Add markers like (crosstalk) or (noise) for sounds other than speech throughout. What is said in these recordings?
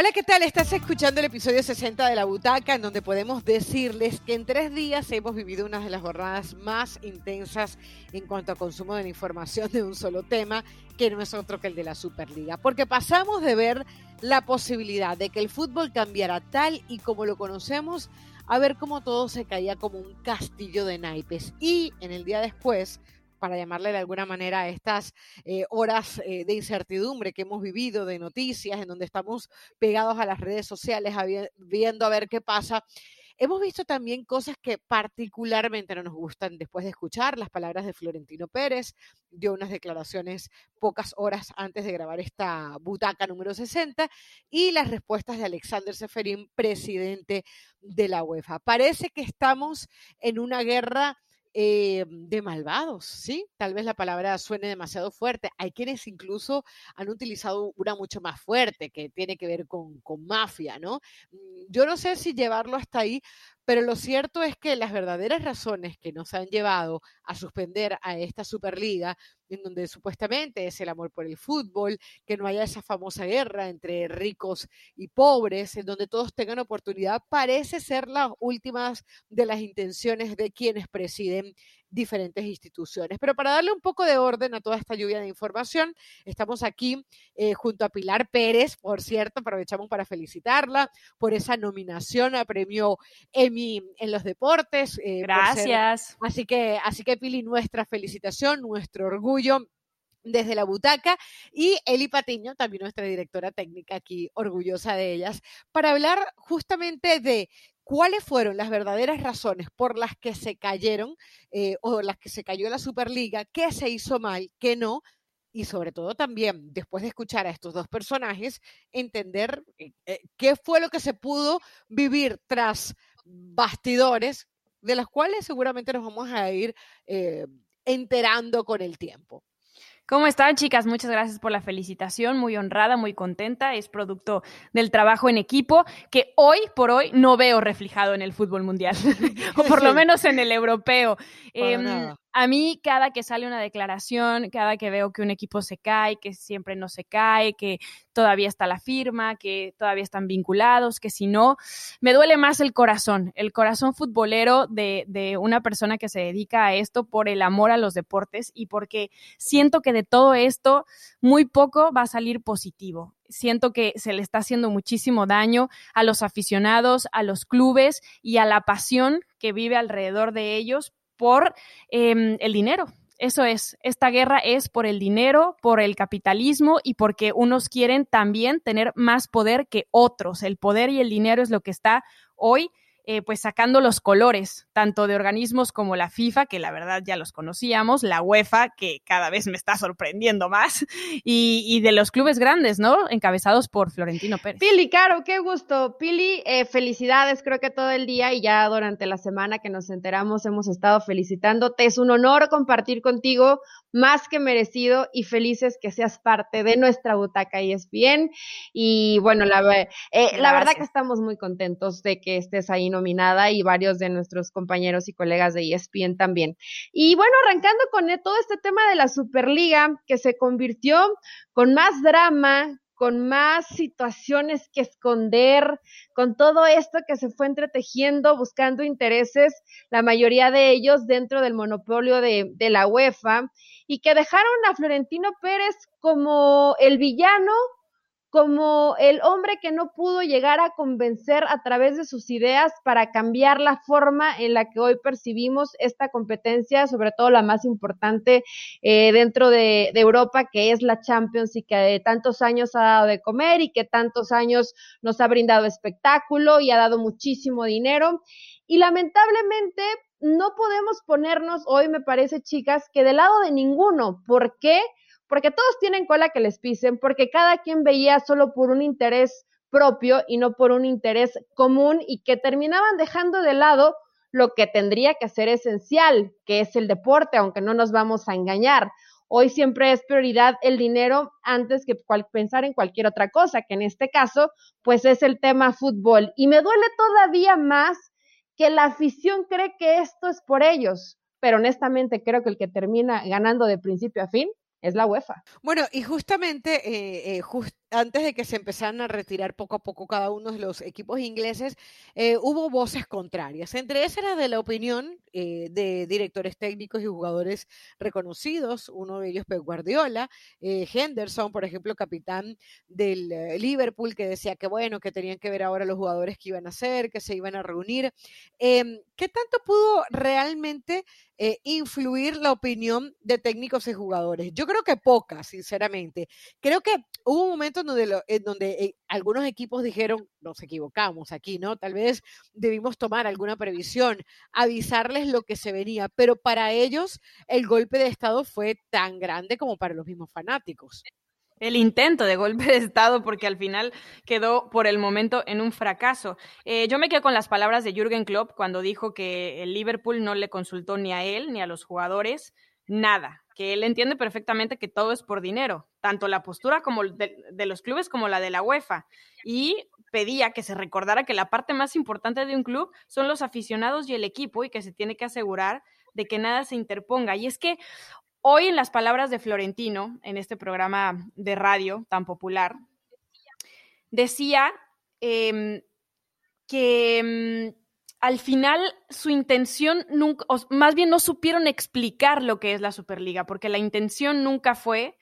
Hola, ¿qué tal? Estás escuchando el episodio 60 de La Butaca, en donde podemos decirles que en tres días hemos vivido una de las jornadas más intensas en cuanto a consumo de la información de un solo tema, que no es otro que el de la Superliga. Porque pasamos de ver la posibilidad de que el fútbol cambiara tal y como lo conocemos, a ver cómo todo se caía como un castillo de naipes. Y en el día después para llamarle de alguna manera a estas eh, horas eh, de incertidumbre que hemos vivido, de noticias, en donde estamos pegados a las redes sociales, viendo a ver qué pasa. Hemos visto también cosas que particularmente no nos gustan después de escuchar las palabras de Florentino Pérez, dio unas declaraciones pocas horas antes de grabar esta butaca número 60 y las respuestas de Alexander Seferín, presidente de la UEFA. Parece que estamos en una guerra eh, de malvados, ¿sí? Tal vez la palabra suene demasiado fuerte. Hay quienes incluso han utilizado una mucho más fuerte, que tiene que ver con, con mafia, ¿no? Mm, yo no sé si llevarlo hasta ahí, pero lo cierto es que las verdaderas razones que nos han llevado a suspender a esta Superliga, en donde supuestamente es el amor por el fútbol, que no haya esa famosa guerra entre ricos y pobres, en donde todos tengan oportunidad, parece ser las últimas de las intenciones de quienes presiden diferentes instituciones. Pero para darle un poco de orden a toda esta lluvia de información, estamos aquí eh, junto a Pilar Pérez, por cierto, aprovechamos para felicitarla por esa nominación a premio Emmy en los deportes. Eh, Gracias. así que, así que Pili, nuestra felicitación, nuestro orgullo desde la butaca y Eli Patiño, también nuestra directora técnica aquí, orgullosa de ellas, para hablar justamente de cuáles fueron las verdaderas razones por las que se cayeron eh, o las que se cayó la Superliga, qué se hizo mal, qué no, y sobre todo también, después de escuchar a estos dos personajes, entender eh, eh, qué fue lo que se pudo vivir tras bastidores, de los cuales seguramente nos vamos a ir enterando con el tiempo. ¿Cómo están, chicas? Muchas gracias por la felicitación. Muy honrada, muy contenta. Es producto del trabajo en equipo que hoy por hoy no veo reflejado en el fútbol mundial, (laughs) o por lo menos en el europeo. A mí, cada que sale una declaración, cada que veo que un equipo se cae, que siempre no se cae, que todavía está la firma, que todavía están vinculados, que si no, me duele más el corazón, el corazón futbolero de, de una persona que se dedica a esto por el amor a los deportes y porque siento que de todo esto muy poco va a salir positivo. Siento que se le está haciendo muchísimo daño a los aficionados, a los clubes y a la pasión que vive alrededor de ellos por em, el dinero. Eso es, esta guerra es por el dinero, por el capitalismo y porque unos quieren también tener más poder que otros. El poder y el dinero es lo que está hoy eh, pues sacando los colores, tanto de organismos como la FIFA, que la verdad ya los conocíamos, la UEFA, que cada vez me está sorprendiendo más, (laughs) y, de los clubes grandes, ¿no? Encabezados por Florentino Pérez. Pili, Caro, qué gusto. Pili, eh, felicidades, creo que todo el día y ya durante la semana que nos enteramos hemos estado felicitándote. Es un honor compartir contigo, más que merecido y felices que seas parte de nuestra butaca y es bien. Y bueno, la, eh, la verdad que estamos muy contentos de que estés ahí, ¿no? y varios de nuestros compañeros y colegas de ESPN también. Y bueno, arrancando con todo este tema de la Superliga, que se convirtió con más drama, con más situaciones que esconder, con todo esto que se fue entretejiendo, buscando intereses, la mayoría de ellos dentro del monopolio de la UEFA, y que dejaron a Florentino Pérez como el villano como el hombre que no pudo llegar a convencer a través de sus ideas para cambiar la forma en la que hoy percibimos esta competencia, sobre todo la más importante eh, dentro de, de, Europa, que es la Champions y que de tantos años ha dado de comer y que tantos años nos ha brindado espectáculo y ha dado muchísimo dinero. Y lamentablemente no podemos ponernos hoy, me parece, chicas, que del lado de ninguno. ¿Por qué? Porque todos tienen cola que les pisen, porque cada quien veía solo por un interés propio y no por un interés común y que terminaban dejando de lado lo que tendría que ser esencial, que es el deporte, aunque no nos vamos a engañar. Hoy siempre es prioridad el dinero antes que pensar en cualquier otra cosa, que en este caso, pues es el tema fútbol. Y me duele todavía más que la afición cree que esto es por ellos, pero honestamente creo que el que termina ganando de principio a fin es la UEFA. Bueno, y justamente, eh, eh, antes de que se empezaran a retirar poco a poco cada uno de los equipos ingleses, eh, hubo voces contrarias. Entre esas era de la opinión eh, de directores técnicos y jugadores reconocidos, uno de ellos Pep Guardiola, eh, Henderson, por ejemplo, capitán del Liverpool, que decía que bueno, que tenían que ver ahora los jugadores que iban a hacer, que se iban a reunir. Em, ¿Qué tanto pudo realmente influir la opinión de técnicos y jugadores? Yo creo que poca, sinceramente. Creo que hubo un momento donde, en donde eh, algunos equipos dijeron, nos equivocamos aquí, ¿no? Tal vez debimos tomar alguna previsión, avisarles lo que se venía, pero para ellos el golpe de Estado fue tan grande como para los mismos fanáticos. El intento de golpe de Estado, porque al final quedó por el momento en un fracaso. Eh, yo me quedo con las palabras de Jürgen Klopp cuando dijo que el Liverpool no le consultó ni a él ni a los jugadores nada, que él entiende perfectamente que todo es por dinero, tanto la postura como de, los clubes como la de la UEFA. Y pedía que se recordara que la parte más importante de un club son los aficionados y el equipo y que se tiene que asegurar de que nada se interponga. Y es que hoy en las palabras de Florentino, en este programa de radio tan popular, decía em, que em, al final su intención nunca, más bien no supieron explicar lo que es la Superliga, porque la intención nunca fue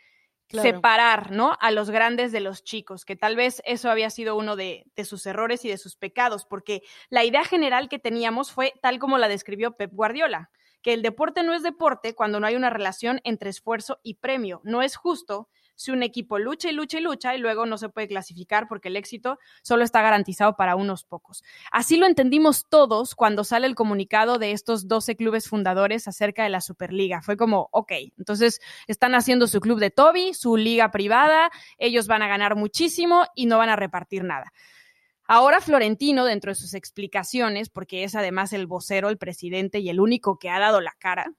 separar, ¿no? A los grandes de los chicos, que tal vez eso había sido uno de, sus errores y de sus pecados, porque la idea general que teníamos fue tal como la describió Pep Guardiola, que el deporte no es deporte cuando no hay una relación entre esfuerzo y premio. No es justo si un equipo lucha y lucha y lucha y luego no se puede clasificar porque el éxito solo está garantizado para unos pocos. Así lo entendimos todos cuando sale el comunicado de estos 12 clubes fundadores acerca de la Superliga. Fue como, ok, entonces están haciendo su club de Toby, su liga privada, ellos van a ganar muchísimo y no van a repartir nada. Ahora Florentino, dentro de sus explicaciones, porque es además el vocero, el presidente y el único que ha dado la cara,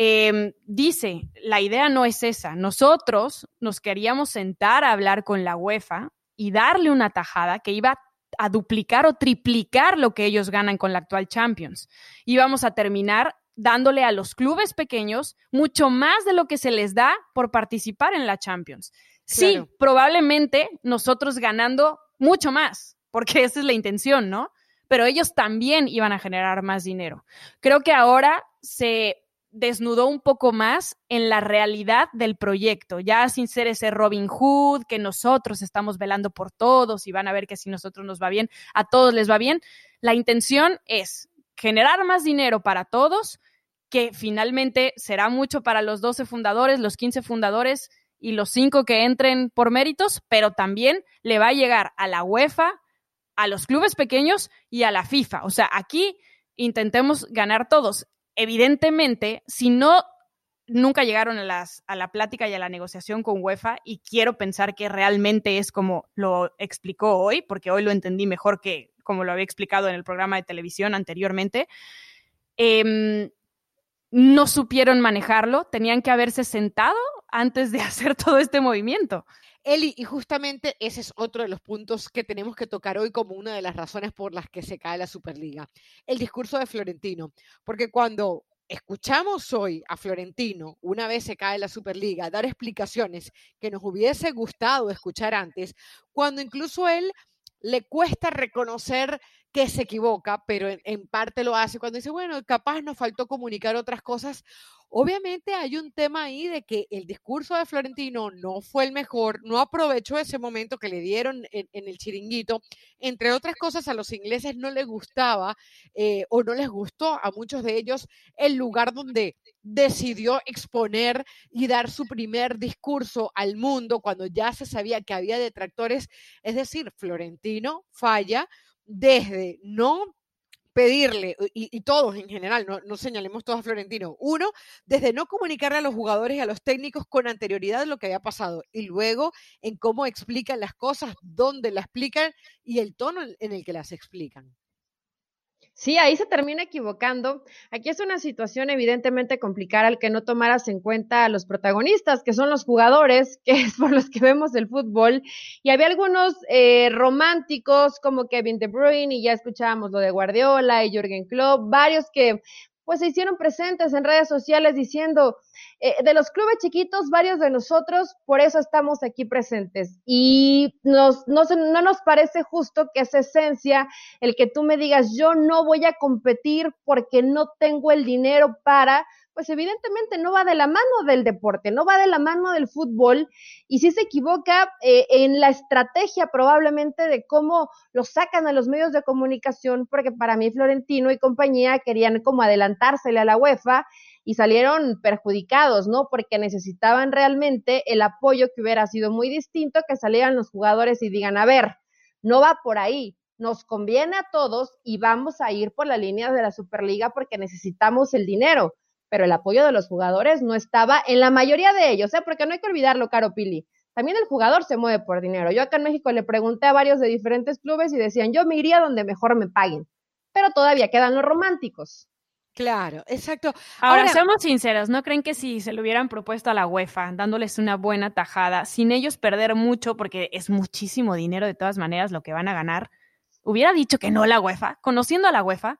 Em, dice, la idea no es esa. Nosotros nos queríamos sentar a hablar con la UEFA y darle una tajada que iba a duplicar o triplicar lo que ellos ganan con la actual Champions. Íbamos a terminar dándole a los clubes pequeños mucho más de lo que se les da por participar en la Champions. Sí, probablemente nosotros ganando mucho más, porque (laughs) esa es la intención, ¿no? Pero ellos también iban a generar más dinero. Creo que ahora se desnudó un poco más en la realidad del proyecto, ya sin ser ese Robin Hood, que nosotros estamos velando por todos y van a ver que si nosotros nos va bien, a todos les va bien. La intención es generar más dinero para todos, que finalmente será mucho para los 12 fundadores, los 15 fundadores y los 5 que entren por méritos, pero también le va a llegar a la UEFA, a los clubes pequeños y a la FIFA. O sea, aquí intentemos ganar todos evidentemente, si no nunca llegaron a, a la plática y a la negociación con UEFA y quiero pensar que realmente es como lo explicó hoy, porque hoy lo entendí mejor que como lo había explicado en el programa de televisión anteriormente. Em, no supieron manejarlo, tenían que haberse sentado antes de (laughs) hacer todo este movimiento. Eli, y justamente ese es otro de los puntos que tenemos que tocar hoy como una de las razones por las que se cae la Superliga. El discurso de Florentino. Porque cuando escuchamos hoy a Florentino, una vez se cae la Superliga, dar explicaciones que nos hubiese gustado escuchar antes, cuando incluso él le cuesta reconocer que se equivoca, pero en, parte lo hace cuando dice, bueno, capaz nos faltó comunicar otras cosas. Obviamente hay un tema ahí de que el discurso de Florentino no fue el mejor, no aprovechó ese momento que le dieron en, el chiringuito. Entre otras cosas, a los ingleses no les gustaba eh, o no les gustó a muchos de ellos el lugar donde decidió exponer y dar su primer discurso al mundo cuando ya se sabía que había detractores. Es decir, Florentino falla desde no pedirle, y, todos en general, no, señalemos todos a Florentino, uno, desde no comunicarle a los jugadores y a los técnicos con anterioridad lo que había pasado, y luego en cómo explican las cosas, dónde las explican y el tono en el que las explican. Sí, ahí se termina equivocando. Aquí es una situación evidentemente complicada al que no tomaras en cuenta a los protagonistas, que son los jugadores, (laughs) que es por los que vemos el fútbol. Y había algunos eh, románticos como Kevin De Bruyne, y ya escuchábamos lo de Guardiola y Jürgen Klopp, varios que pues se hicieron presentes en redes sociales diciendo, eh, de los clubes chiquitos, varios de nosotros, por eso estamos aquí presentes. Y nos, no, no nos parece justo que esa esencia, el que tú me digas, yo no voy a competir porque no tengo el dinero para, pues evidentemente no va de la mano del deporte, no va de la mano del fútbol y sí se equivoca eh, en la estrategia probablemente de cómo lo sacan a los medios de comunicación, porque para mí Florentino y compañía querían como adelantársele a la UEFA y salieron perjudicados, ¿no? Porque necesitaban realmente el apoyo que hubiera sido muy distinto, que salieran los jugadores y digan, a ver, no va por ahí, nos conviene a todos y vamos a ir por la línea de la Superliga porque necesitamos el dinero pero el apoyo de los jugadores no estaba en la mayoría de ellos, ¿eh? porque no hay que olvidarlo, Caro Pili. También el jugador se mueve por dinero. Yo acá en México le pregunté a varios de diferentes clubes y decían, yo me iría donde mejor me paguen, pero todavía quedan los románticos. Claro, exacto. Ahora, Ahora, seamos sinceros, ¿no creen que si se lo hubieran propuesto a la UEFA, dándoles una buena tajada, sin ellos perder mucho, porque es muchísimo dinero de todas maneras lo que van a ganar, hubiera dicho que no la UEFA, conociendo a la UEFA?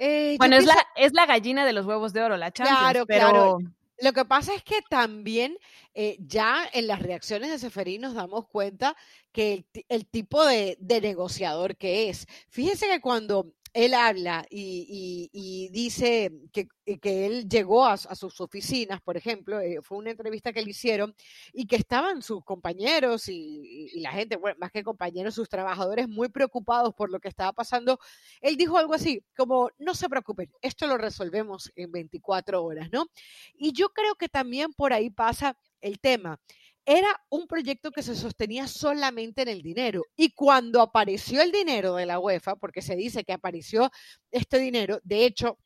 Eh, bueno, es, la, es la gallina de los huevos de oro, la Champions. Claro, pero... claro. Lo que pasa es que también eh, ya en las reacciones de Seferín nos damos cuenta que el, tipo de, de, negociador que es. Fíjense que cuando él habla y, dice que, él llegó a, sus oficinas, por ejemplo, eh, fue una entrevista que le hicieron y que estaban sus compañeros y, la gente, bueno, más que compañeros, sus trabajadores muy preocupados por lo que estaba pasando. Él dijo algo así, como, no se preocupen, esto lo resolvemos en 24 horas, ¿no? Y yo creo que también por ahí pasa el tema era un proyecto que se sostenía solamente en el dinero. Y cuando apareció el dinero de la UEFA, porque se dice que apareció este dinero, de hecho,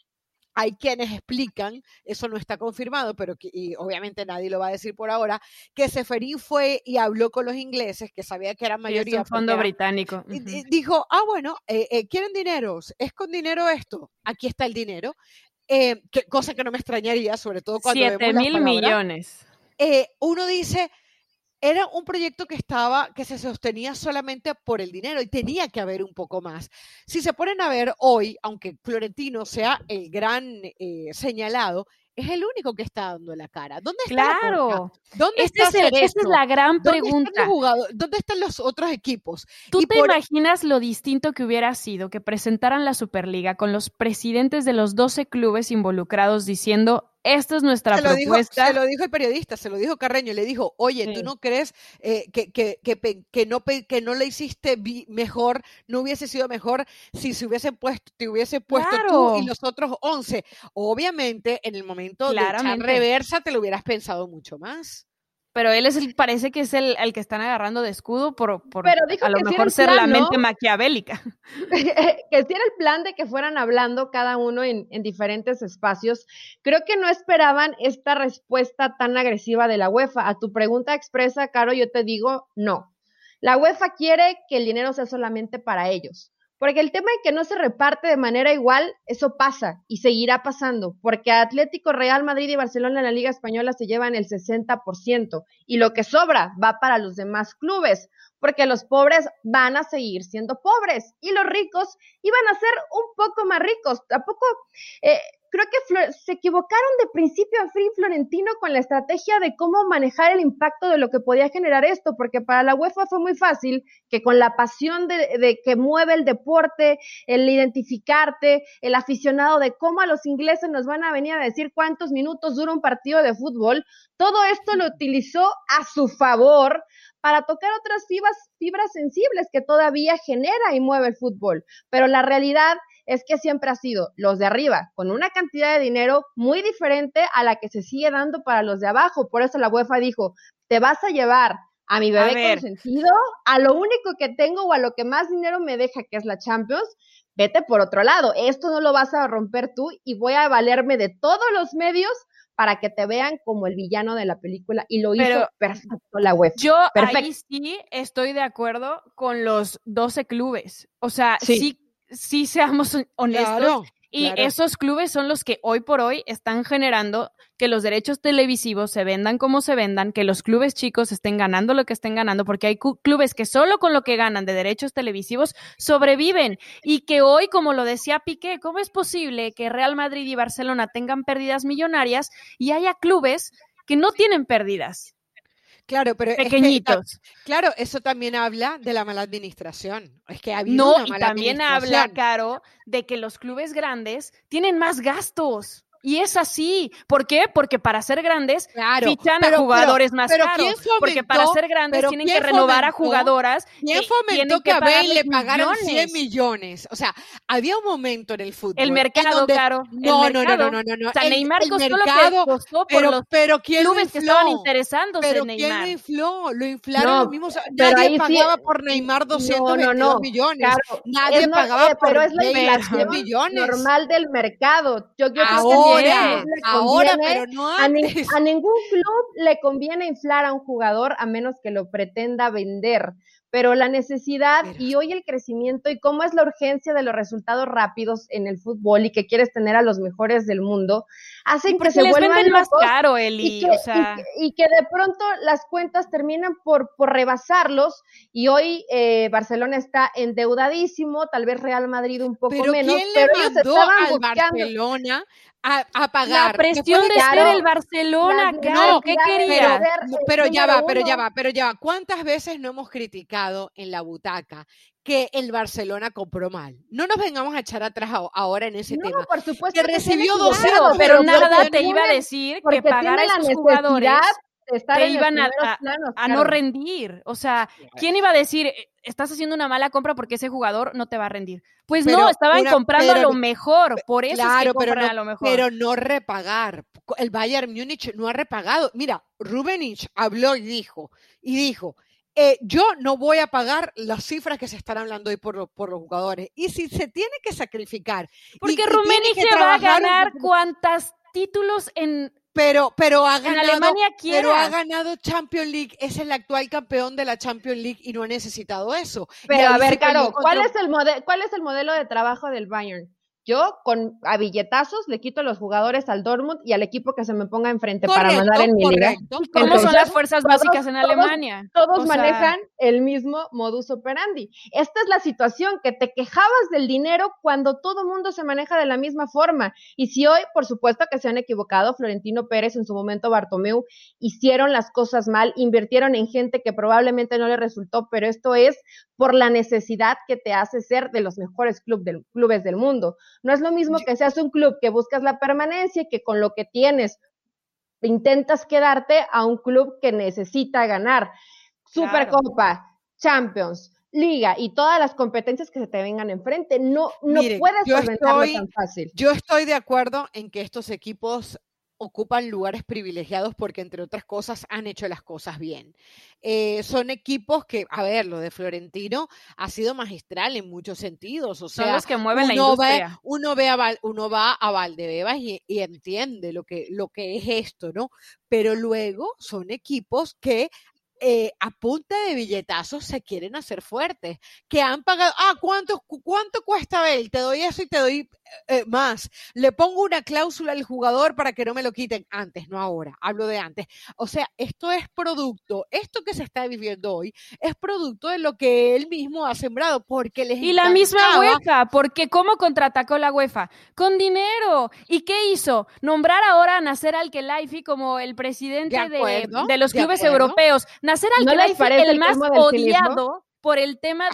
hay quienes explican, eso no está confirmado, pero y obviamente nadie lo va a decir por ahora, que Seferín fue y habló con los ingleses, que sabía que eran mayoría. un fondo británico. y, dijo, ah, bueno, eh, eh, ¿quieren dinero? ¿Es con dinero esto? Aquí está el dinero. Eh, cosa que no me extrañaría, sobre todo cuando... Siete mil millones. uno dice, era un proyecto que estaba, que se sostenía solamente por el dinero y tenía que haber un poco más. Si se ponen a ver hoy, aunque Florentino sea el gran eh, señalado, es el único que está dando la cara. ¿Dónde está claro. ¿Dónde este está es esa es la gran pregunta. ¿Dónde están, los otros equipos? ¿Tú te imaginas lo distinto que hubiera sido que presentaran la Superliga con los presidentes de los 12 clubes involucrados diciendo esta es nuestra se propuesta. Dijo, se lo dijo el periodista, se lo dijo Carreño, le dijo, oye, ¿tú no crees eh, que, que, que, no, que no le hiciste mejor, no hubiese sido mejor si se hubiese puesto, te hubiese puesto tú y los otros 11? Obviamente, en el momento de echar reversa te lo hubieras pensado mucho más pero él es el, parece que es el, el que están agarrando de escudo por, por a lo mejor ser la mente maquiavélica. (laughs) que si era el plan de que fueran hablando cada uno en, en, diferentes espacios. Creo que no esperaban esta respuesta tan agresiva de la UEFA. A tu pregunta expresa, Caro, yo te digo no. La UEFA quiere que el dinero sea solamente para ellos. Porque el tema de que no se reparte de manera igual, eso pasa y seguirá pasando, porque Atlético, Real Madrid y Barcelona en la Liga Española se llevan el 60% y lo que sobra va para los demás clubes, porque los pobres van a seguir siendo pobres y los ricos iban a ser un poco más ricos. Tampoco, eh, creo que se equivocaron de principio a fin Florentino con la estrategia de cómo manejar el impacto de lo que podía generar esto, porque para la UEFA fue muy fácil que con la pasión de, que mueve el deporte, el identificarte, el aficionado de cómo a los ingleses nos van a venir a decir cuántos minutos dura un partido de fútbol, todo esto lo utilizó a su favor para tocar otras fibras, fibras sensibles que todavía genera y mueve el fútbol. Pero la realidad es que siempre ha sido los de arriba con una cantidad de dinero muy diferente a la que se sigue dando para los de abajo. Por eso la UEFA dijo, te vas a llevar a mi bebé consentido, a lo único que tengo o a lo que más dinero me deja, que es la Champions, vete por otro lado. Esto no lo vas a romper tú y voy a valerme de todos los medios para que te vean como el villano de la película y lo hizo perfecto la web. Yo ahí sí estoy de acuerdo con los 12 clubes. O sea, sí, sí, seamos honestos. Y esos clubes son los que hoy por hoy están generando que los derechos televisivos se vendan como se vendan, que los clubes chicos estén ganando lo que estén ganando, porque hay clubes que solo con lo que ganan de derechos televisivos sobreviven y que hoy, como lo decía Piqué, ¿cómo es posible que Real Madrid y Barcelona tengan pérdidas millonarias y haya clubes que no tienen pérdidas? Claro, pero pequeñitos. claro, eso también habla de la mala administración. Es que ha no, y también habla, Caro, de que los clubes grandes tienen más gastos. Y es así. ¿Por qué? Porque para ser grandes fichan a jugadores más caros. porque para ser grandes tienen que renovar a jugadoras. ¿Quién fomentó que, a Bale le pagaran 100 millones? O sea, había un momento en el fútbol. El mercado, caro. No, no, no, no, no, no, O sea, Neymar costó lo que costó por los pero ¿quién clubes que estaban interesándose pero en Neymar. ¿quién lo infló? Lo inflaron los mismos. Nadie pagaba por Neymar 222 millones. Nadie pagaba por pero es la inflación millones. normal del mercado. Yo, yo ahora, pero no A, ningún club le conviene inflar a un jugador a menos que lo pretenda vender. Pero la necesidad y hoy el crecimiento y cómo es la urgencia de los resultados rápidos en el fútbol y que quieres tener a los mejores del mundo, hacen que se vuelvan más caro, Eli. Y que, y, que, de pronto las cuentas terminan por, por rebasarlos y hoy eh, Barcelona está endeudadísimo, tal vez Real Madrid un poco menos, pero ellos estaban al Barcelona a, pagar. La presión de ser el Barcelona, claro, ¿qué querías? Pero, ya va, pero ya va, pero ya va. ¿Cuántas veces no hemos criticado en la butaca que el Barcelona compró mal? No nos vengamos a echar atrás ahora en ese tema. por supuesto. Que, recibió 200 pero nada te iba a decir que pagar a esos jugadores te iban a, a, no rendir. O sea, ¿quién iba a decir, eh, estás haciendo una mala compra porque ese jugador no te va a rendir? Pues no, estaban comprando a lo mejor, por eso es que pero no, a lo mejor. Pero no repagar. El Bayern Múnich no ha repagado. Mira, Rubenich habló y dijo, y dijo, eh, yo no voy a pagar las cifras que se están hablando hoy por, por los jugadores. Y si se tiene que sacrificar. Porque Rubenich va a ganar cuántas títulos en pero, pero ha ganado, pero ha ganado Champions League, es el actual campeón de la Champions League y no ha necesitado eso. Pero a ver, Caro, ¿cuál es el cuál es el modelo de trabajo del Bayern? Yo con a billetazos le quito los jugadores al Dortmund y al equipo que se me ponga enfrente para mandar en mi liga. ¿Cómo son las fuerzas básicas en Alemania? Todos, manejan el mismo modus operandi. Esta es la situación, que te quejabas del dinero cuando todo mundo se maneja de la misma forma. Y si hoy, por supuesto que se han equivocado, Florentino Pérez, en su momento Bartomeu, hicieron las cosas mal, invirtieron en gente que probablemente no le resultó, pero esto es por la necesidad que te hace ser de los mejores clubes del mundo. No es lo mismo que seas un club que buscas la permanencia y que con lo que tienes intentas quedarte a un club que necesita ganar. Supercopa, Champions, Liga y todas las competencias que se te vengan enfrente. No, no puedes solventarlo tan fácil. Yo estoy de acuerdo en que estos equipos ocupan lugares privilegiados porque, entre otras cosas, han hecho las cosas bien. Eh, son equipos que, a ver, lo de Florentino ha sido magistral en muchos sentidos. O sea, son los que mueven la industria. uno, ve a uno va a Valdebebas y, y, entiende lo que, lo que es esto, ¿no? Pero luego son equipos que eh, a punta de billetazos se quieren hacer fuertes, que han pagado, ah, ¿cuánto, cuánto cuesta Bell? Te doy eso y te doy eh, más. Le pongo una cláusula al jugador para que no me lo quiten antes, no ahora, hablo de antes. O sea, esto es producto, esto que se está viviendo hoy es producto de lo que él mismo ha sembrado, porque les Y la misma UEFA, porque ¿cómo contraatacó la UEFA? Con dinero. ¿Y qué hizo? Nombrar ahora a Nasser Al-Khelaifi como el presidente de, los clubes europeos. Nasser Al-Khelaifi, el más odiado por el tema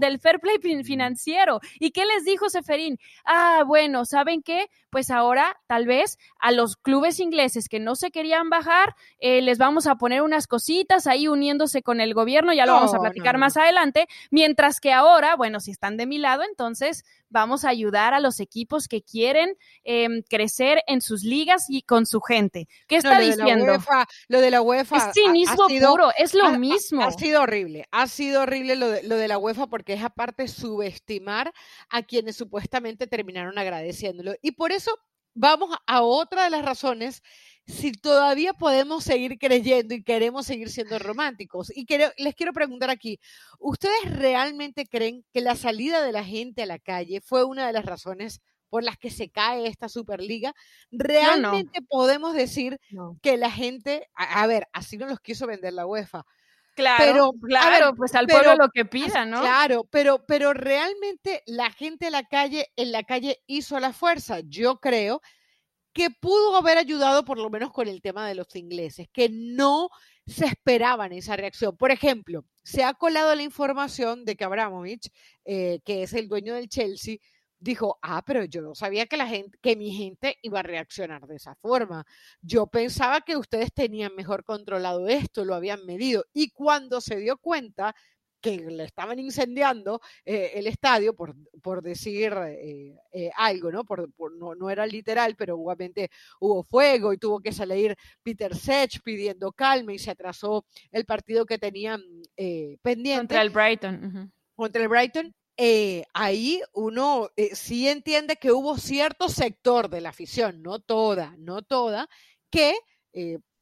del, fair play financiero. ¿Y qué les dijo Seferín? Ah, bueno, ¿saben qué? Pues ahora tal vez a los clubes ingleses que no se querían bajar, eh, les vamos a poner unas cositas ahí uniéndose con el gobierno, ya lo vamos a platicar más adelante, mientras que ahora, bueno, si están de mi lado, entonces vamos a ayudar a los equipos que quieren em, crecer en sus ligas y con su gente. ¿Qué está diciendo? lo de la UEFA. Es cinismo puro, es lo mismo. Ha, sido horrible, ha sido horrible lo de, lo de la UEFA porque es aparte subestimar a quienes supuestamente terminaron agradeciéndolo. Y por eso vamos a otra de las razones si todavía podemos seguir creyendo y queremos seguir siendo románticos. Y les quiero preguntar aquí, ¿ustedes realmente creen que la salida de la gente a la calle fue una de las razones por las que se cae esta Superliga, realmente podemos decir que la gente, a, ver, así no los quiso vender la UEFA. Claro, pero, claro, pues al pueblo lo que pida, ¿no? Claro, pero, pero realmente la gente en la calle, en la calle hizo la fuerza. Yo creo que pudo haber ayudado por lo menos con el tema de los ingleses, que no se esperaban esa reacción. Por ejemplo, se ha colado la información de que Abramovich, eh, que es el dueño del Chelsea, dijo, ah, pero yo no sabía que la gente, que mi gente iba a reaccionar de esa forma. Yo pensaba que ustedes tenían mejor controlado esto, lo habían medido. Y cuando se dio cuenta que le estaban incendiando eh, el estadio, por, por decir eh, eh, algo, ¿no? Por, no, no, era literal, pero obviamente hubo fuego y tuvo que salir Peter Sech pidiendo calma y se atrasó el partido que tenían pendiente. Contra el Brighton. Contra el Brighton. Ahí uno sí entiende que hubo cierto sector de la afición, no toda, no toda, que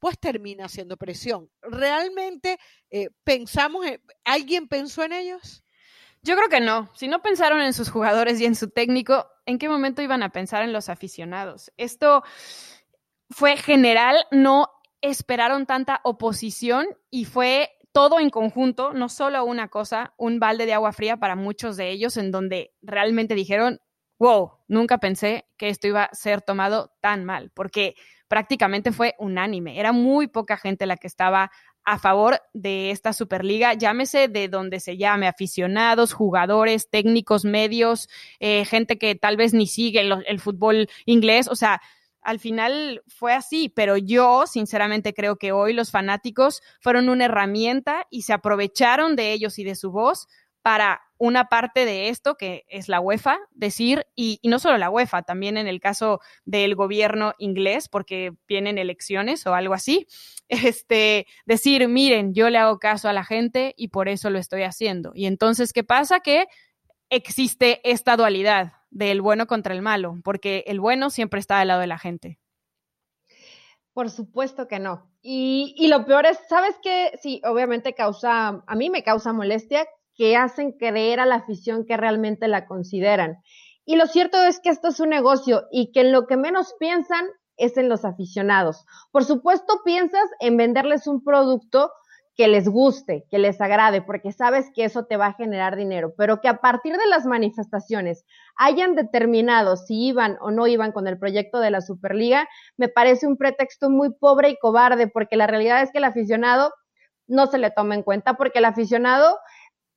pues termina haciendo presión. ¿Realmente eh, pensamos, alguien pensó en ellos? Yo creo que no. Si no pensaron en sus jugadores y en su técnico, ¿en qué momento iban a pensar en los aficionados? Esto fue general, no esperaron tanta oposición y fue todo en conjunto, no solo una cosa, un balde de agua fría para muchos de ellos, en donde realmente dijeron, wow, nunca pensé que esto iba a ser tomado tan mal, porque prácticamente fue unánime. Era muy poca gente la que estaba a favor de esta Superliga, llámese de donde se llame, aficionados, jugadores, técnicos, medios, eh, gente que tal vez ni sigue el, fútbol inglés, o sea, al final fue así, pero yo sinceramente creo que hoy los fanáticos fueron una herramienta y se aprovecharon de ellos y de su voz para una parte de esto, que es la UEFA, decir, y, no solo la UEFA, también en el caso del gobierno inglés, porque vienen elecciones o algo así, (laughs) este, decir, miren, yo le hago caso a la gente y por eso lo estoy haciendo. Y entonces, ¿qué pasa? Que existe esta dualidad del bueno contra el malo, porque el bueno siempre está del lado de la gente. Por supuesto que no. Y, y, lo peor es, ¿sabes qué? Sí, obviamente causa, a mí me causa molestia que hacen creer a la afición que realmente la consideran. Y lo cierto es que esto es un negocio y que en lo que menos piensan es en los aficionados. Por supuesto, piensas en venderles un producto que les guste, que les agrade, porque sabes que eso te va a generar dinero, pero que a partir de las manifestaciones hayan determinado si iban o no iban con el proyecto de la Superliga, me parece un pretexto muy pobre y cobarde, porque la realidad es que el aficionado no se le toma en cuenta, porque el aficionado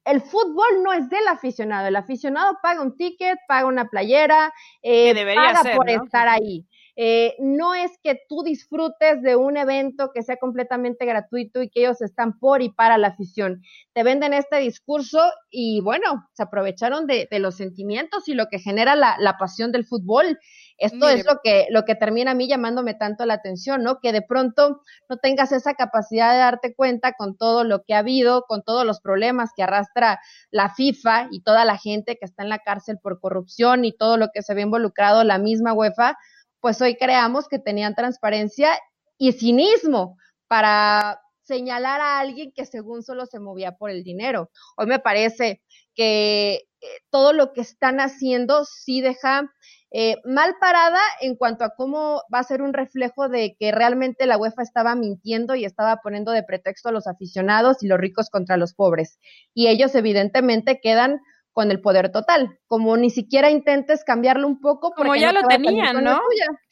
el fútbol no es del aficionado. El aficionado paga un ticket, paga una playera, eh, paga por estar ahí. Eh, no es que tú disfrutes de un evento que sea completamente gratuito y que ellos están por y para la afición. Te venden este discurso y bueno, se aprovecharon de, los sentimientos y lo que genera la, la pasión del fútbol. Esto es lo que, lo que termina a mí llamándome tanto la atención, ¿no? Que de pronto no tengas esa capacidad de darte cuenta con todo lo que ha habido, con todos los problemas que arrastra la FIFA y toda la gente que está en la cárcel por corrupción y todo lo que se ve involucrado la misma UEFA, pues hoy creamos que tenían transparencia y cinismo para señalar a alguien que según solo se movía por el dinero. Hoy me parece que eh, todo lo que están haciendo sí deja eh, mal parada en cuanto a cómo va a ser un reflejo de que realmente la UEFA estaba mintiendo y estaba poniendo de pretexto a los aficionados y los ricos contra los pobres. Y ellos evidentemente quedan con el poder total, como ni siquiera intentes cambiarlo un poco. Como ya lo tenían, ¿no?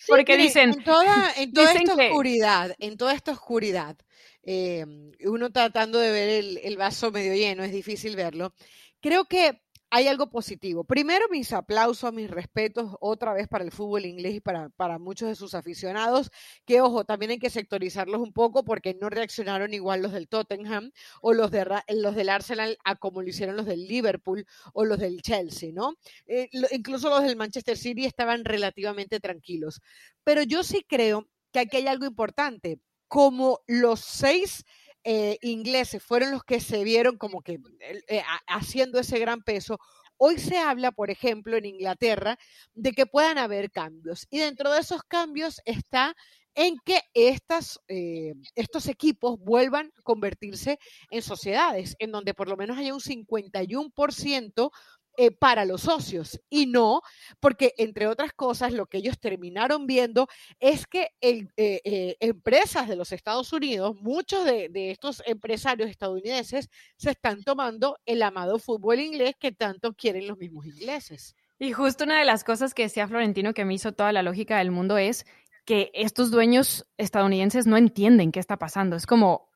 porque dicen... En toda, (laughs) esta oscuridad, en toda esta oscuridad, eh, uno tratando de ver el, el vaso medio lleno, es difícil verlo. Creo que hay algo positivo. Primero, mis aplausos, mis respetos otra vez para el fútbol inglés y para, para, muchos de sus aficionados, que ojo, también hay que sectorizarlos un poco porque no reaccionaron igual los del Tottenham o los, de, los del Arsenal a como lo hicieron los del Liverpool o los del Chelsea, ¿no? Eh, incluso los del Manchester City estaban relativamente tranquilos. Pero yo sí creo que aquí hay algo importante. Como los seis eh, ingleses fueron los que se vieron como que eh, haciendo ese gran peso. Hoy se habla, por ejemplo, en Inglaterra, de que puedan haber cambios. Y dentro de esos cambios está en que estas, eh, estos equipos vuelvan a convertirse en sociedades, en donde por lo menos haya un 51% eh, para los socios y no porque, entre otras cosas, lo que ellos terminaron viendo es que eh, eh, empresas de los Estados Unidos, muchos de, de, estos empresarios estadounidenses se están tomando el amado fútbol inglés que tanto quieren los mismos ingleses. Y justo una de las cosas que decía Florentino que me hizo toda la lógica del mundo es que estos dueños estadounidenses no entienden qué está pasando. Es como,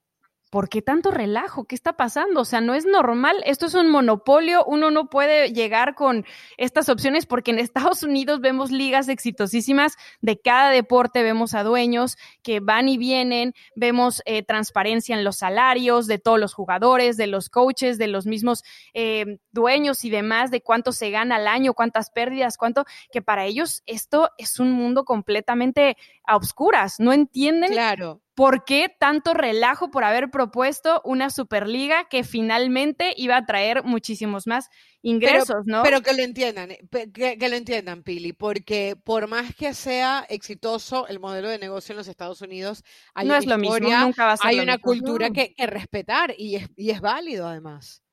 ¿por qué tanto relajo? ¿Qué está pasando? O sea, no es normal. Esto es un monopolio. Uno no puede llegar con estas opciones porque en Estados Unidos vemos ligas exitosísimas de cada deporte, vemos a dueños que van y vienen, vemos eh, transparencia en los salarios de todos los jugadores, de los coaches, de los mismos eh, dueños y demás, de cuánto se gana al año, cuántas pérdidas, cuánto, que para ellos esto es un mundo completamente a obscuras. No entienden claro ¿por qué tanto relajo por haber propuesto una Superliga que finalmente iba a traer muchísimos más ingresos, pero, ¿no? Pero que lo entiendan, eh, que, que, lo entiendan, Pili, porque por más que sea exitoso el modelo de negocio en los Estados Unidos, hay no una es lo historia, mismo, nunca va a ser hay lo una mismo. cultura que, que, respetar y es, y es válido además.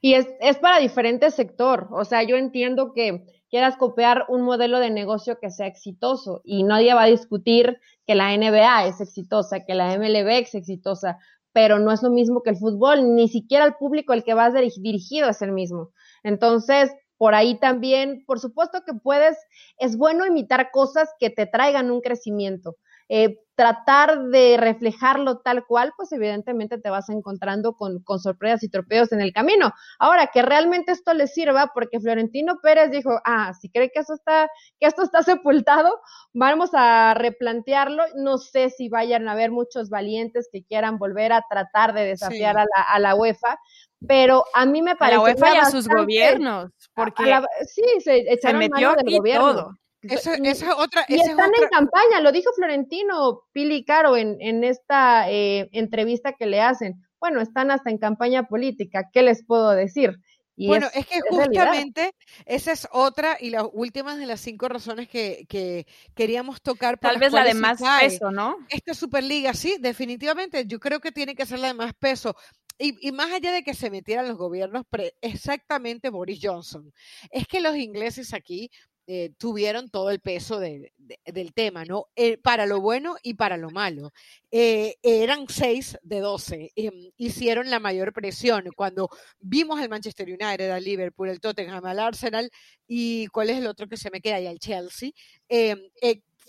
Y es, es para diferente sector, o sea, yo entiendo que quieras copiar un modelo de negocio que sea exitoso y nadie va a discutir que la NBA es exitosa, que la MLB es exitosa, pero no es lo mismo que el fútbol, ni siquiera el público al que vas dirigido es el mismo. Entonces, por ahí también, por supuesto que puedes, es bueno imitar cosas que te traigan un crecimiento. Eh, tratar de reflejarlo tal cual, pues evidentemente te vas encontrando con, con, sorpresas y tropeos en el camino. Ahora, que realmente esto le sirva, porque Florentino Pérez dijo, ah, si cree que, eso está, que esto está sepultado, vamos a replantearlo. No sé si vayan a haber muchos valientes que quieran volver a tratar de desafiar Sí. a, la, a la UEFA, pero a mí me A parece... la UEFA y a sus gobiernos, porque sí, se se echaron metió mano del gobierno. todo. Eso, Y- esa es otra, y esa es están otra- en campaña, lo dijo Florentino Pili Caro en, en esta eh, entrevista que le hacen. Bueno, están hasta en campaña política, ¿qué les puedo decir? Y Bueno, es, es, que es realidad. justamente esa es otra y las últimas de las cinco razones que, que queríamos tocar. Tal vez la de más cae peso, ¿no? Esta Superliga, sí, definitivamente. Yo creo que tiene que ser la de más peso. Y, y más allá de que se metieran los gobiernos, pre- exactamente Boris Johnson. Es que los ingleses aquí eh, tuvieron todo el peso de- de- del tema, ¿no? Eh, para lo bueno y para lo malo. Eh, eran seis de doce. em, hicieron la mayor presión. Cuando vimos al Manchester United, al Liverpool, el Tottenham, al Arsenal y cuál es el otro que se me queda, y al Chelsea, em,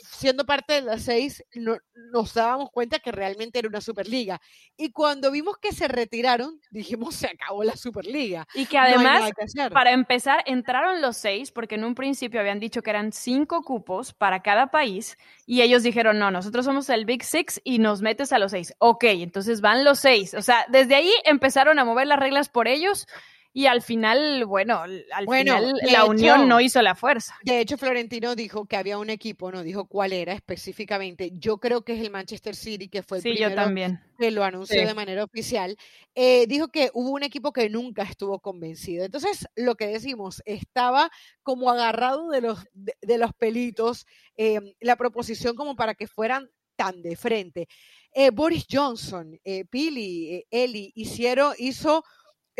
siendo parte de las seis, no- nos dábamos cuenta que realmente era una Superliga. Y cuando vimos que se retiraron, dijimos, se acabó la Superliga. Y que además, que para empezar, entraron los seis, porque en un principio habían dicho que eran cinco cupos para cada país, y ellos dijeron, no, nosotros somos el Big Six y nos metes a los seis. Ok, entonces van los seis. O sea, desde ahí empezaron a mover las reglas por ellos, y al final, bueno, al Bueno, final la unión no hizo la fuerza. De hecho, Florentino dijo que había un equipo, no dijo cuál era específicamente. Yo creo que es el Manchester City, que fue el Sí, yo primero también. que lo anunció Sí. de manera oficial, eh, dijo que hubo un equipo que nunca estuvo convencido. Entonces, lo que decimos, estaba como agarrado de los, de, de los pelitos eh, la proposición como para que fueran tan de frente. Eh, Boris Johnson, eh, Pili, Eli, hicieron, hizo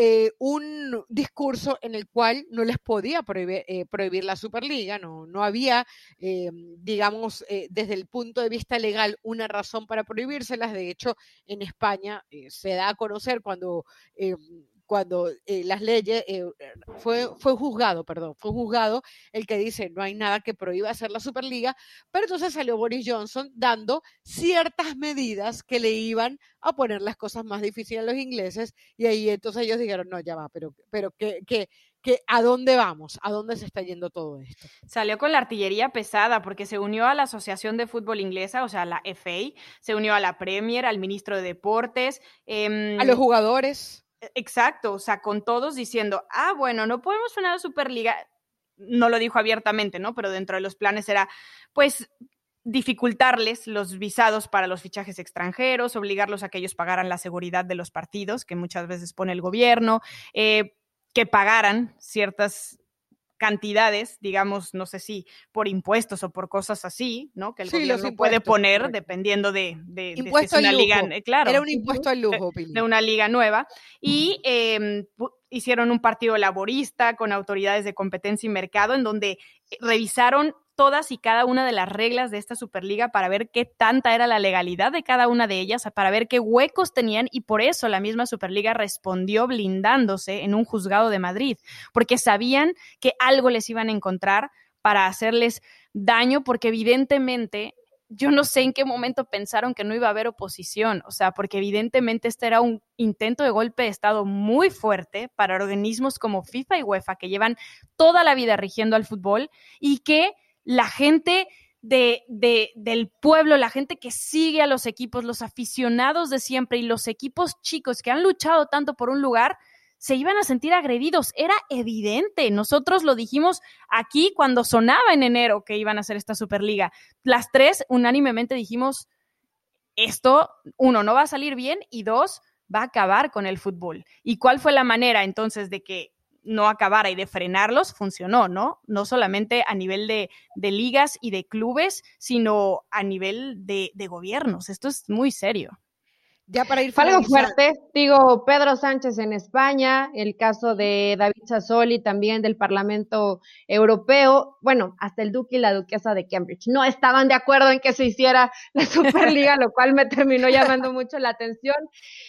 eh, un discurso en el cual no les podía prohibir, eh, prohibir la Superliga, no, no había, eh, digamos, eh, desde el punto de vista legal una razón para prohibírselas. De hecho, en España se da a conocer cuando, cuando eh, las leyes, eh, fue, fue juzgado, perdón, fue juzgado el que dice no hay nada que prohíba hacer la Superliga, pero entonces salió Boris Johnson dando ciertas medidas que le iban a poner las cosas más difíciles a los ingleses y ahí entonces ellos dijeron, no, ya va, pero, pero ¿qué, qué, qué, ¿a dónde vamos? ¿A dónde se está yendo todo esto? Salió con la artillería pesada porque se unió a la Asociación de Fútbol Inglesa, o sea, la FA, se unió a la Premier, al ministro de Deportes. em, A los jugadores. Exacto, o sea, con todos diciendo, ah, bueno, no podemos frenar la Superliga. No lo dijo abiertamente, ¿no? Pero dentro de los planes era, pues, dificultarles los visados para los fichajes extranjeros, obligarlos a que ellos pagaran la seguridad de los partidos, que muchas veces pone el gobierno, eh, que pagaran ciertas cantidades, digamos, no sé si por impuestos o por cosas así, ¿no? Que el gobierno puede poner dependiendo de, de, impuesto una liga, claro, era un impuesto al lujo, de, una liga nueva. Y em, hicieron un partido laborista con autoridades de competencia y mercado en donde eh, revisaron todas y cada una de las reglas de esta Superliga para ver qué tanta era la legalidad de cada una de ellas, para ver qué huecos tenían y por eso la misma Superliga respondió blindándose en un juzgado de Madrid, porque sabían que algo les iban a encontrar para hacerles daño, porque evidentemente yo no sé en qué momento pensaron que no iba a haber oposición, o sea, porque evidentemente este era un intento de golpe de Estado muy fuerte para organismos como FIFA y UEFA, que llevan toda la vida rigiendo al fútbol y que la gente de, del pueblo, la gente que sigue a los equipos, los aficionados de siempre y los equipos chicos que han luchado tanto por un lugar, se iban a sentir agredidos. Era evidente. Nosotros lo dijimos aquí cuando sonaba en enero que iban a hacer esta Superliga. Las tres unánimemente dijimos, esto, uno, no va a salir bien y dos, va a acabar con el fútbol. ¿Y cuál fue la manera entonces de que no acabara y de frenarlos, funcionó, ¿no? No solamente a nivel de, ligas y de clubes, sino a nivel de, de gobiernos. Esto es muy serio. Ya para ir Algo fuerte, digo, Pedro Sánchez en España, el caso de David Sassoli también del Parlamento Europeo, bueno, hasta el duque y la duquesa de Cambridge. No estaban de acuerdo en que se hiciera la (laughs) Superliga, lo cual me terminó (laughs) llamando mucho la atención.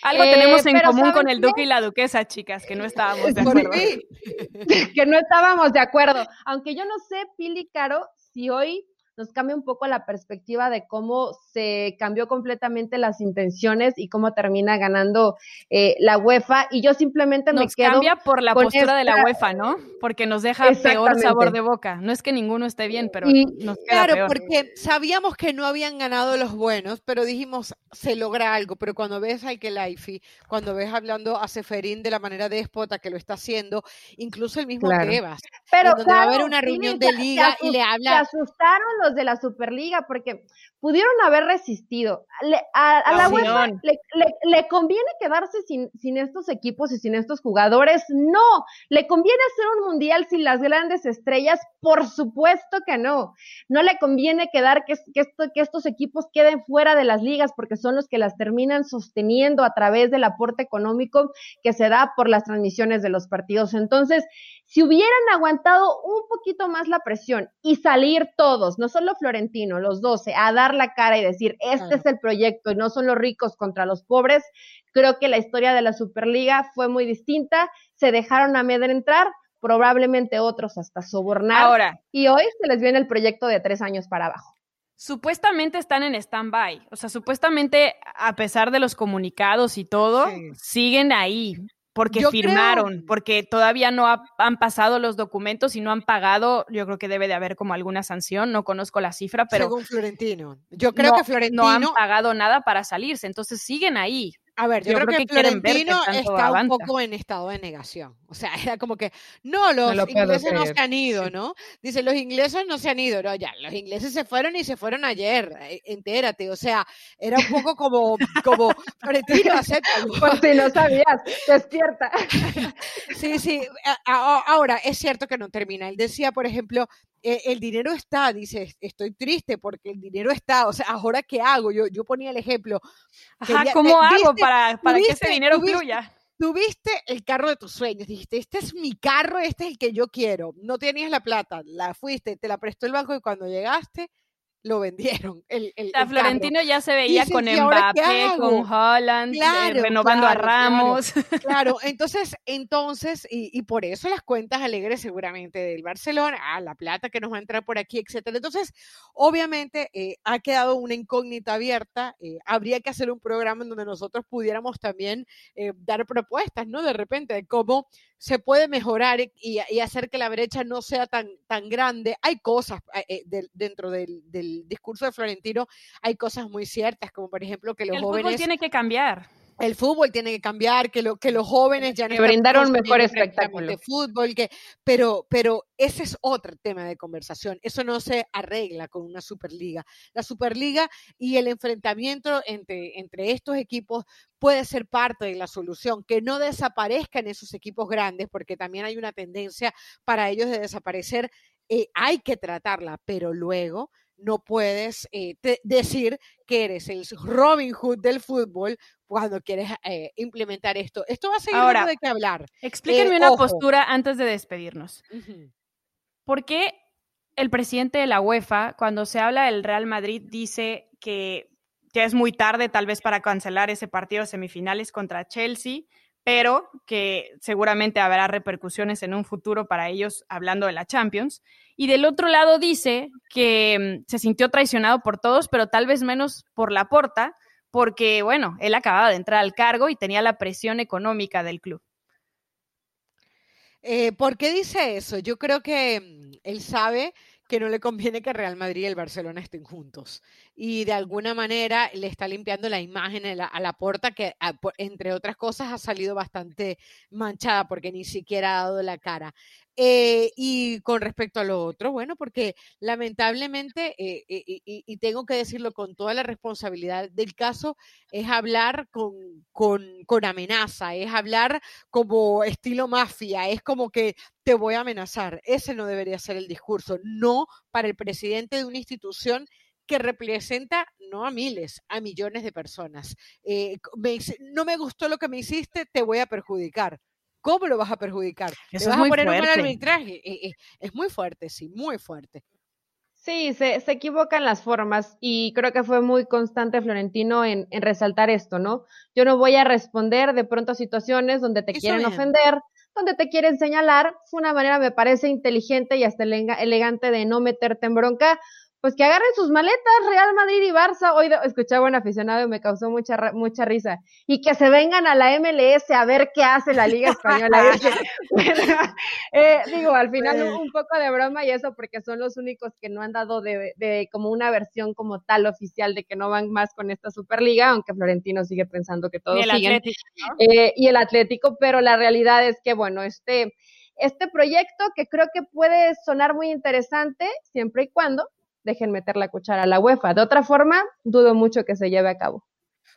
Algo tenemos en eh, común con el duque y la duquesa, chicas, que no estábamos de (laughs) acuerdo. que no estábamos de acuerdo, aunque yo no sé, Pili Caro, si hoy nos cambia un poco la perspectiva de cómo se cambió completamente las intenciones y cómo termina ganando eh, la UEFA. Y yo simplemente me quedo. cambia por la postura de la UEFA, ¿no? Porque nos deja peor sabor de boca. No es que ninguno esté bien, pero nos queda Claro, porque sabíamos que no habían ganado los buenos, pero dijimos, se logra algo. Pero cuando ves a Ikelaifi, cuando ves hablando a Seferín de la manera déspota que lo está haciendo, incluso el mismo claro. Tebas, pero donde va a haber una reunión de liga y le habla. Se asustaron los de la Superliga porque pudieron haber resistido. a, la UEFA le, conviene quedarse sin, sin, estos equipos y sin estos jugadores. No, le conviene hacer un mundial sin las grandes estrellas. Por supuesto que no. No le conviene quedar que, que, que estos equipos queden fuera de las ligas porque son los que las terminan sosteniendo a través del aporte económico que se da por las transmisiones de los partidos. Entonces, si hubieran aguantado un poquito más la presión y salir todos, no solo Florentino, los 12, a dar la cara y decir, este es el proyecto y no son los ricos contra los pobres, creo que la historia de la Superliga fue muy distinta, se dejaron amedrentar, probablemente otros hasta sobornar. Ahora. Y hoy se les viene el proyecto de tres años para abajo. Supuestamente están en stand-by, o sea, supuestamente a pesar de los comunicados y todo, siguen ahí porque firmaron, porque todavía no han pasado los documentos y no han pagado, yo creo que debe de haber como alguna sanción, no conozco la cifra, pero... Según Florentino. Yo creo que Florentino... No han pagado nada para salirse, entonces siguen ahí. A ver, yo, creo, que, Florentino está un poco en estado de negación. O sea, era como que, no, los ingleses no se han ido, ¿no? Dice, los ingleses no se han ido, no, ya, los ingleses se fueron y se fueron ayer, eh, entérate. O sea, era un poco como, como, Florentino, acéptalo. (laughs) Pues si no sabías, despierta. (laughs) sí, sí. Ahora, es cierto que no termina. Él decía, por ejemplo, eh, el dinero está, dice, estoy triste porque el dinero está, o sea, ahora qué hago? Yo, yo ponía el ejemplo. Ajá, ¿cómo hago para, para que ese dinero fluya? Tuviste el carro de tus sueños, dijiste, este es mi carro, este es el que yo quiero. No tenías la plata, la fuiste, te la prestó el banco y cuando llegaste, lo vendieron. El, el, Florentino ya se veía con Mbappé, con Holland, eh, renovando a Ramos. (laughs) Claro, entonces, entonces, y, y, por eso las cuentas alegres seguramente del Barcelona, ah, la plata que nos va a entrar por aquí, etcétera. Entonces, obviamente, eh, ha quedado una incógnita abierta. Eh, habría que hacer un programa en donde nosotros pudiéramos también dar propuestas, ¿no? De repente, de cómo se puede mejorar y, hacer que la brecha no sea tan, tan grande. Hay cosas eh, eh, dentro del, discurso de Florentino, hay cosas muy ciertas, como por ejemplo que los jóvenes... tiene que cambiar. el fútbol tiene que cambiar, que, lo, que los jóvenes ya no que brindar un mejor espectáculo de fútbol, que, pero, pero ese es otro tema de conversación. Eso no se arregla con una Superliga. La Superliga y el enfrentamiento entre, entre estos equipos puede ser parte de la solución, que no desaparezcan esos equipos grandes, porque también hay una tendencia para ellos de desaparecer. Eh, hay que tratarla, pero luego no puedes eh, decir que eres el Robin Hood del fútbol cuando quieres eh, implementar esto. Esto va a seguir Ahora, de qué hablar. Explíquenme eh, una postura antes de despedirnos. ¿Por qué el presidente de la UEFA, cuando se habla del Real Madrid, dice que ya es muy tarde tal vez para cancelar ese partido de semifinales contra Chelsea? Pero que seguramente habrá repercusiones en un futuro para ellos hablando de la Champions. Y del otro lado dice que mm, se sintió traicionado por todos, pero tal vez menos por la porta, porque, bueno, él acababa de entrar al cargo y tenía la presión económica del club. Eh, ¿Por qué dice eso? Yo creo que mm, él sabe que no le conviene que Real Madrid y el Barcelona estén juntos. Y de alguna manera le está limpiando la imagen a la, a la puerta que, entre otras cosas, ha salido bastante manchada porque ni siquiera ha dado la cara. Eh, y con respecto a lo otro, bueno, porque lamentablemente, eh, eh, y, tengo que decirlo con toda la responsabilidad del caso, es hablar con, con, amenaza, es hablar como estilo mafia, es como que te voy a amenazar. Ese no debería ser el discurso, no para el presidente de una institución que representa no a miles, a millones de personas. no me gustó lo que me hiciste, te voy a perjudicar. ¿Cómo lo vas a perjudicar? Eso vas a poner un mal arbitraje? Eh, eh, es muy fuerte, sí, muy fuerte. Sí, se, se, equivocan las formas y creo que fue muy constante Florentino en, en, resaltar esto, ¿no? Yo no voy a responder de pronto a situaciones donde te quieren ofender, donde te quieren señalar. Fue una manera, me parece, inteligente y hasta elegante de no meterte en bronca, pues que agarren sus maletas, Real Madrid y Barça. Hoy escuchaba un aficionado y me causó mucha, mucha risa. Y que se vengan a la MLS a ver qué hace la Liga Española. (laughs) eh, digo, al final un, poco de broma y eso porque son los únicos que no han dado de, de, como una versión como tal oficial de que no van más con esta Superliga, aunque Florentino sigue pensando que todos y el siguen. Atlético, eh, y el Atlético, pero la realidad es que, bueno, este este proyecto que creo que puede sonar muy interesante siempre y cuando dejen meter la cuchara a la UEFA. De otra forma, dudo mucho que se lleve a cabo.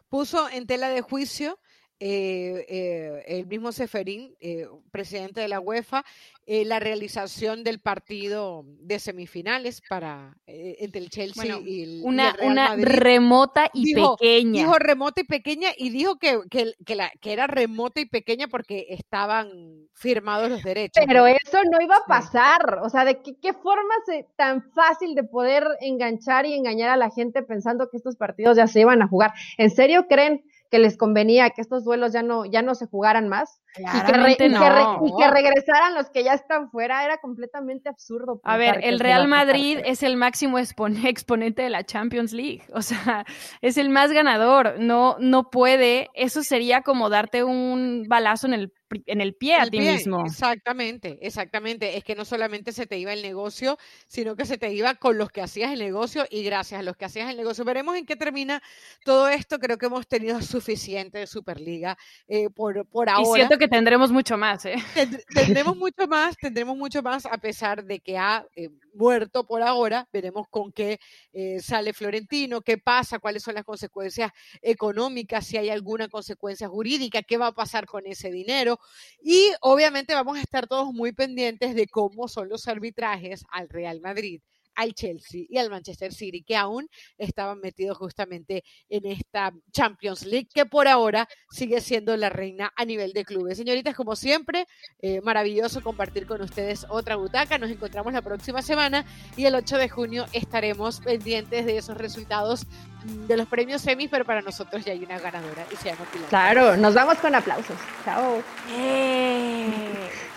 Puso en tela de juicio eh, eh, el mismo Seferín, eh, presidente de la UEFA, la realización del partido de semifinales para entre el Chelsea y el una, el Real una Madrid. remota y pequeña. Dijo remota y pequeña y dijo que, que, que, la, que era remota y pequeña porque estaban firmados los derechos. Pero eso no iba a pasar. O sea, ¿de qué, qué forma se, tan fácil de poder enganchar y engañar a la gente pensando que estos partidos ya se iban a jugar? ¿En serio creen? Que les convenía que estos duelos ya no, ya no se jugaran más y que, no. y, que regresaran los que ya están fuera, era completamente absurdo. A ver, el Real Madrid es el máximo exponente de la Champions League, o sea, es el más ganador, no, no puede, eso sería como darte un balazo en el en el pie a ti mismo. Exactamente, exactamente. Es que no solamente se te iba el negocio, sino que se te iba con los que hacías el negocio y gracias a los que hacías el negocio. Veremos en qué termina todo esto. Creo que hemos tenido suficiente de Superliga eh, por, por ahora. Y siento que tendremos mucho más. ¿eh? (laughs) Tendremos mucho más, tendremos mucho más a pesar de que ha eh, muerto por ahora. Veremos con qué eh, sale Florentino, qué pasa, cuáles son las consecuencias económicas, si hay alguna consecuencia jurídica, qué va a pasar con ese dinero. Y obviamente vamos a estar todos muy pendientes de cómo son los arbitrajes al Real Madrid al Chelsea y al Manchester City, que aún estaban metidos justamente en esta Champions League, que por ahora sigue siendo la reina a nivel de clubes. Señoritas, como siempre, eh, maravilloso compartir con ustedes otra butaca. Nos encontramos la próxima semana y el 8 de junio estaremos pendientes de esos resultados mm, de los premios semis, pero para nosotros ya hay una ganadora y se llama Pilar. Claro, nos vamos con aplausos. Chao. Eh.